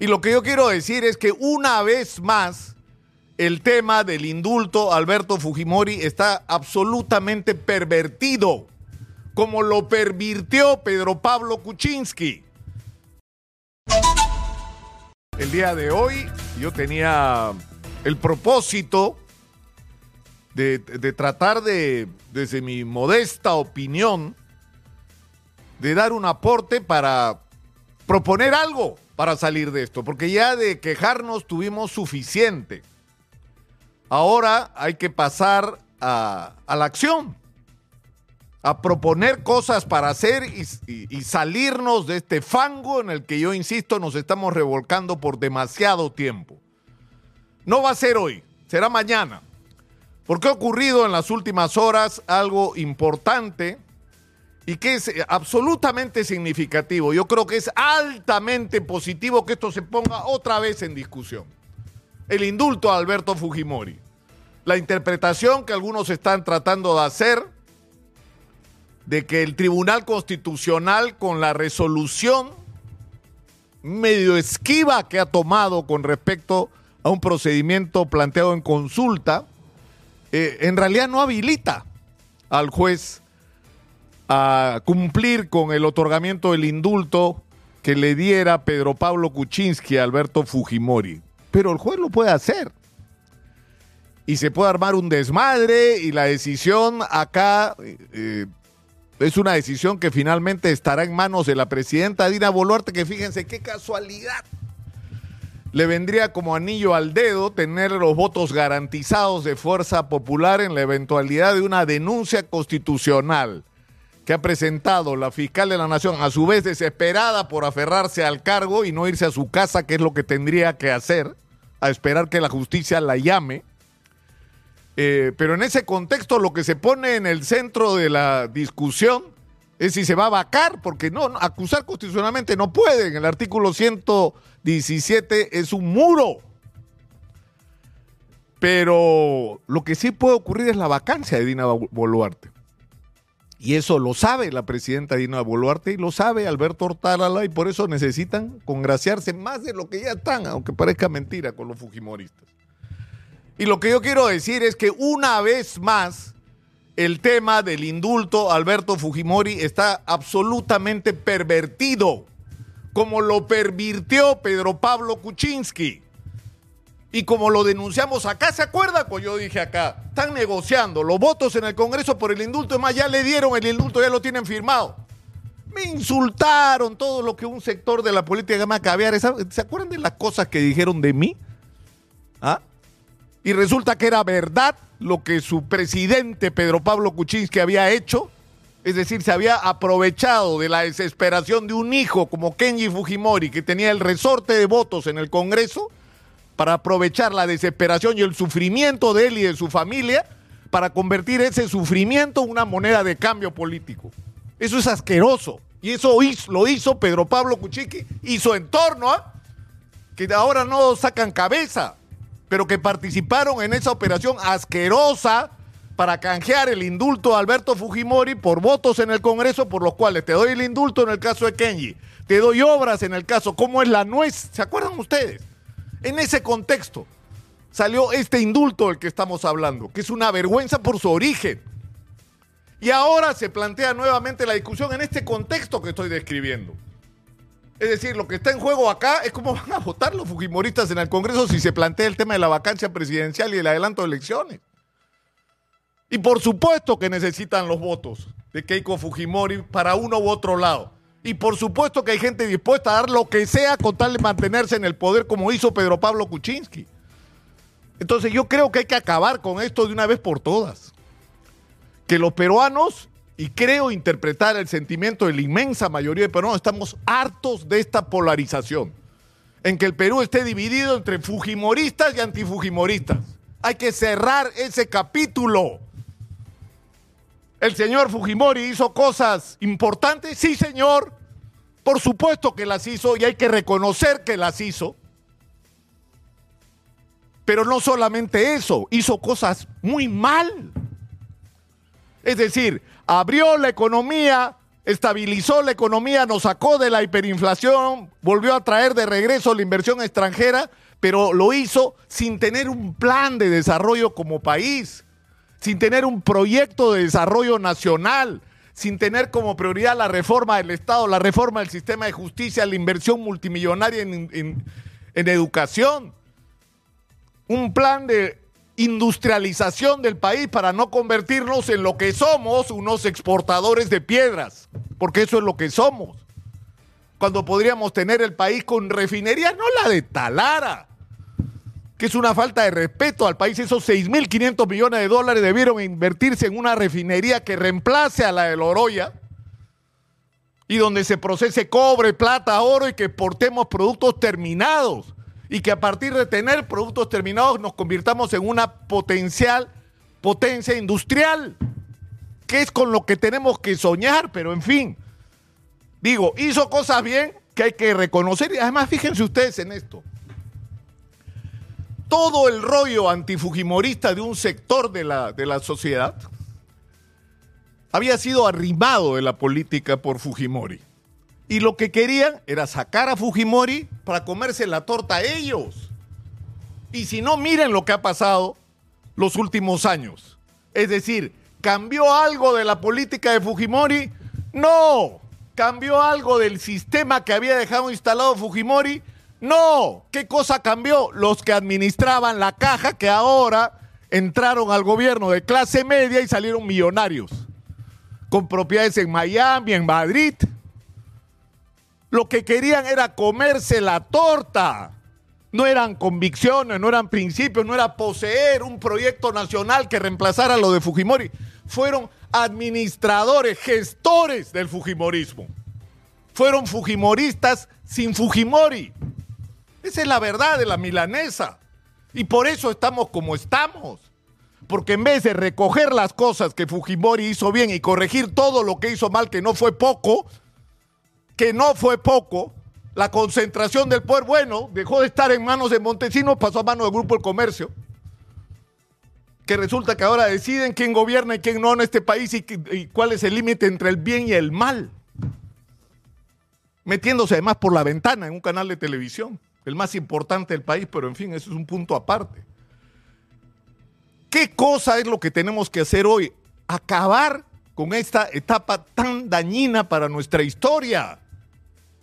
Y lo que yo quiero decir es que una vez más el tema del indulto Alberto Fujimori está absolutamente pervertido, como lo pervirtió Pedro Pablo Kuczynski. El día de hoy yo tenía el propósito de, de tratar de, desde mi modesta opinión, de dar un aporte para proponer algo para salir de esto, porque ya de quejarnos tuvimos suficiente. Ahora hay que pasar a, la acción, a proponer cosas para hacer y- y salirnos de este fango en el que yo insisto nos estamos revolcando por demasiado tiempo. No va a ser hoy, será mañana. Porque ha ocurrido en las últimas horas algo importante y que es eh, absolutamente significativo. Yo creo que es altamente positivo que esto se ponga otra vez en discusión. El indulto a Alberto Fujimori. La interpretación que algunos están tratando de hacer de que el Tribunal Constitucional con la resolución medio esquiva que ha tomado con respecto a un procedimiento planteado en consulta, eh, en realidad no habilita al juez a cumplir con el otorgamiento del indulto que le diera Pedro Pablo Kuczynski a Alberto Fujimori. Pero el juez lo puede hacer. Y se puede armar un desmadre y la decisión acá eh, es una decisión que finalmente estará en manos de la presidenta Dina Boluarte, que fíjense qué casualidad. Le vendría como anillo al dedo tener los votos garantizados de Fuerza Popular en la eventualidad de una denuncia constitucional que ha presentado la fiscal de la Nación, a su vez desesperada por aferrarse al cargo y no irse a su casa, que es lo que tendría que hacer, a esperar que la justicia la llame. Eh, pero en ese contexto lo que se pone en el centro de la discusión es si se va a vacar, porque no, acusar constitucionalmente no pueden. El artículo 117 es un muro. Pero lo que sí puede ocurrir es la vacancia de Dina Boluarte. Y eso lo sabe la presidenta Dina Boluarte y lo sabe Alberto Hortalala y por eso necesitan congraciarse más de lo que ya están, aunque parezca mentira con los fujimoristas. Y lo que yo quiero decir es que una vez más el tema del indulto Alberto Fujimori está absolutamente pervertido, como lo pervirtió Pedro Pablo Kuczynski. Y como lo denunciamos acá, ¿se acuerda? Pues yo dije acá, están negociando los votos en el Congreso por el indulto, es más, ya le dieron el indulto, ya lo tienen firmado. Me insultaron todo lo que un sector de la política llama caviar. ¿Se acuerdan de las cosas que dijeron de mí? ¿Ah? Y resulta que era verdad lo que su presidente Pedro Pablo Kuczynski había hecho. Es decir, se había aprovechado de la desesperación de un hijo como Kenji Fujimori, que tenía el resorte de votos en el Congreso, para aprovechar la desesperación y el sufrimiento de él y de su familia, para convertir ese sufrimiento en una moneda de cambio político. Eso es asqueroso. Y eso hizo- lo hizo Pedro Pablo Kuczynski y su entorno, ¿ah? que ahora no sacan cabeza, pero que participaron en esa operación asquerosa para canjear el indulto a Alberto Fujimori por votos en el Congreso, por los cuales te doy el indulto en el caso de Kenji, te doy obras en el caso, como es la nuez, ¿se acuerdan ustedes? En ese contexto salió este indulto del que estamos hablando, que es una vergüenza por su origen. Y ahora se plantea nuevamente la discusión en este contexto que estoy describiendo. Es decir, lo que está en juego acá es cómo van a votar los fujimoristas en el Congreso si se plantea el tema de la vacancia presidencial y el adelanto de elecciones. Y por supuesto que necesitan los votos de Keiko Fujimori para uno u otro lado. Y por supuesto que hay gente dispuesta a dar lo que sea con tal de mantenerse en el poder como hizo Pedro Pablo Kuczynski. Entonces yo creo que hay que acabar con esto de una vez por todas. Que los peruanos, y creo interpretar el sentimiento de la inmensa mayoría de peruanos, estamos hartos de esta polarización. En que el Perú esté dividido entre fujimoristas y antifujimoristas. Hay que cerrar ese capítulo. ¿El señor Fujimori hizo cosas importantes? Sí, señor. Por supuesto que las hizo y hay que reconocer que las hizo. Pero no solamente eso, hizo cosas muy mal. Es decir, abrió la economía estabilizó la economía, nos sacó de la hiperinflación, volvió a traer de regreso la inversión extranjera, pero lo hizo sin tener un plan de desarrollo como país, sin tener un proyecto de desarrollo nacional, sin tener como prioridad la reforma del Estado, la reforma del sistema de justicia, la inversión multimillonaria en, educación, un plan de industrialización del país para no convertirnos en lo que somos, unos exportadores de piedras, porque eso es lo que somos. Cuando podríamos tener el país con refinería, no la de Talara, que es una falta de respeto al país. Esos 6.500 millones de dólares debieron invertirse en una refinería que reemplace a la de Loroya y donde se procese cobre, plata, oro y que exportemos productos terminados y que a partir de tener productos terminados nos convirtamos en una potencial potencia industrial, que es con lo que tenemos que soñar, pero en fin, digo, hizo cosas bien que hay que reconocer y además fíjense ustedes en esto. Todo el rollo antifujimorista de un sector de la, de la sociedad había sido arrimado de la política por Fujimori. Y lo que querían era sacar a Fujimori para comerse la torta a ellos. Y si no, miren lo que ha pasado los últimos años. Es decir, ¿cambió algo de la política de Fujimori? No. ¿Cambió algo del sistema que había dejado instalado Fujimori? No. ¿Qué cosa cambió? Los que administraban la caja que ahora entraron al gobierno de clase media y salieron millonarios. Con propiedades en Miami, en Madrid, lo que querían era comerse la torta. No eran convicciones, no eran principios, no era poseer un proyecto nacional que reemplazara lo de Fujimori. Fueron administradores, gestores del Fujimorismo. Fueron Fujimoristas sin Fujimori. Esa es la verdad de la milanesa. Y por eso estamos como estamos. Porque en vez de recoger las cosas que Fujimori hizo bien y corregir todo lo que hizo mal, que no fue poco, que no fue poco, la concentración del poder, bueno, dejó de estar en manos de Montesinos, pasó a manos del Grupo del Comercio, que resulta que ahora deciden quién gobierna y quién no en este país y, y cuál es el límite entre el bien y el mal. Metiéndose además por la ventana en un canal de televisión, el más importante del país, pero en fin, eso es un punto aparte. ¿Qué cosa es lo que tenemos que hacer hoy? Acabar con esta etapa tan dañina para nuestra historia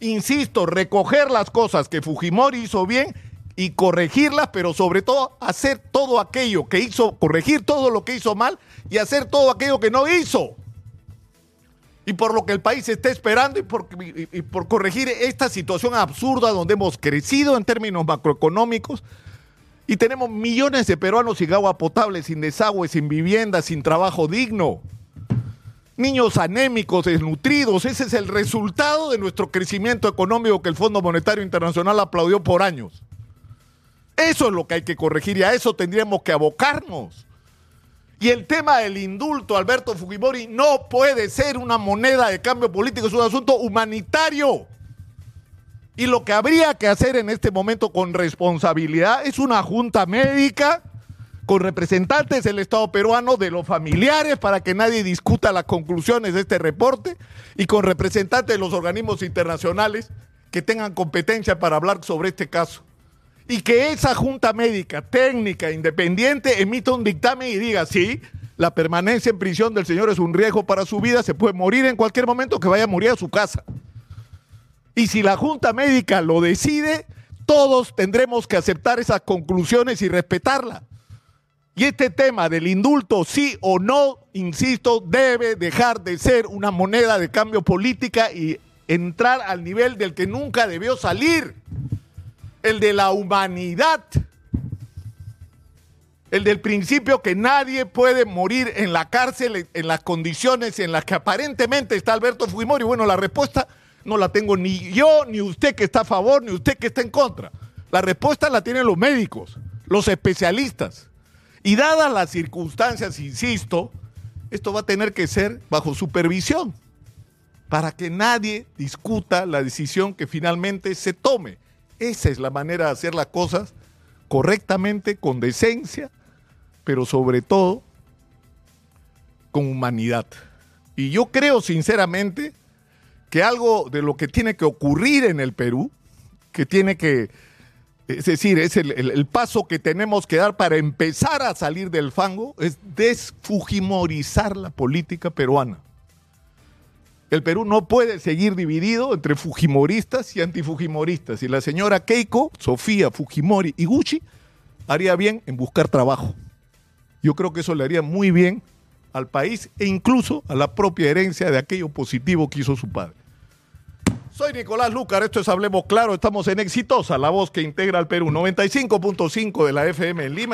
insisto, recoger las cosas que Fujimori hizo bien y corregirlas, pero sobre todo hacer todo aquello que hizo, corregir todo lo que hizo mal y hacer todo aquello que no hizo. Y por lo que el país está esperando y por, y por corregir esta situación absurda donde hemos crecido en términos macroeconómicos y tenemos millones de peruanos sin agua potable, sin desagüe, sin vivienda, sin trabajo digno niños anémicos, desnutridos. Ese es el resultado de nuestro crecimiento económico que el Fondo Monetario Internacional aplaudió por años. Eso es lo que hay que corregir y a eso tendríamos que abocarnos. Y el tema del indulto, Alberto Fujimori, no puede ser una moneda de cambio político, es un asunto humanitario. Y lo que habría que hacer en este momento con responsabilidad es una junta médica con representantes del Estado peruano, de los familiares, para que nadie discuta las conclusiones de este reporte, y con representantes de los organismos internacionales que tengan competencia para hablar sobre este caso. Y que esa junta médica, técnica, independiente, emita un dictamen y diga, sí, la permanencia en prisión del señor es un riesgo para su vida, se puede morir en cualquier momento que vaya a morir a su casa. Y si la junta médica lo decide, todos tendremos que aceptar esas conclusiones y respetarla. Y este tema del indulto, sí o no, insisto, debe dejar de ser una moneda de cambio política y entrar al nivel del que nunca debió salir, el de la humanidad, el del principio que nadie puede morir en la cárcel en las condiciones en las que aparentemente está Alberto Fujimori. Bueno, la respuesta no la tengo ni yo, ni usted que está a favor, ni usted que está en contra. La respuesta la tienen los médicos, los especialistas. Y dadas las circunstancias, insisto, esto va a tener que ser bajo supervisión para que nadie discuta la decisión que finalmente se tome. Esa es la manera de hacer las cosas correctamente, con decencia, pero sobre todo con humanidad. Y yo creo sinceramente que algo de lo que tiene que ocurrir en el Perú, que tiene que, es decir, es el, paso que tenemos que dar para empezar a salir del fango, es desfujimorizar la política peruana. El Perú no puede seguir dividido entre fujimoristas y antifujimoristas. Y la señora Keiko, Sofía Fujimori y Gucci haría bien en buscar trabajo. Yo creo que eso le haría muy bien al país e incluso a la propia herencia de aquello positivo que hizo su padre. Soy Nicolás Lucar, esto es Hablemos Claro, estamos en Exitosa, la voz que integra al Perú, 95.5 de la FM en Lima.